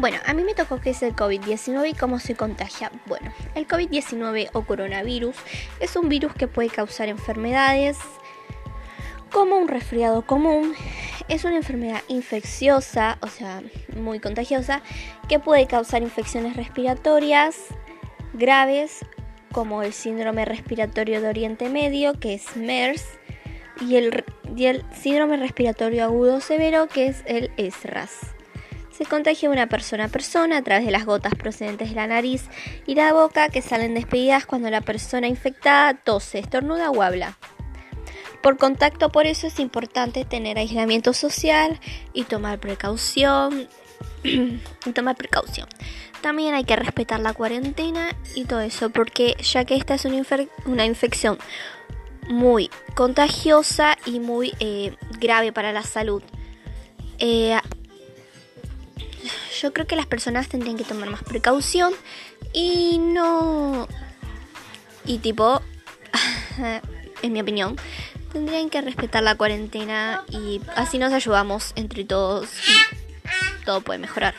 Bueno, a mí me tocó que es el COVID-19 y cómo se contagia. Bueno, el COVID-19 o coronavirus es un virus que puede causar enfermedades como un resfriado común. Es una enfermedad infecciosa, o sea, muy contagiosa, que puede causar infecciones respiratorias graves como el síndrome respiratorio de Oriente Medio, que es MERS, y el, y el síndrome respiratorio agudo severo, que es el SRAS. Se contagia de una persona a persona a través de las gotas procedentes de la nariz y la boca que salen despedidas cuando la persona infectada tose, estornuda o habla. Por contacto, por eso es importante tener aislamiento social y tomar precaución. y tomar precaución. También hay que respetar la cuarentena y todo eso, porque ya que esta es una, infección muy contagiosa y muy eh, grave para la salud. Eh, yo creo que las personas tendrían que tomar más precaución y no... Y tipo, en mi opinión, tendrían que respetar la cuarentena y así nos ayudamos entre todos y todo puede mejorar.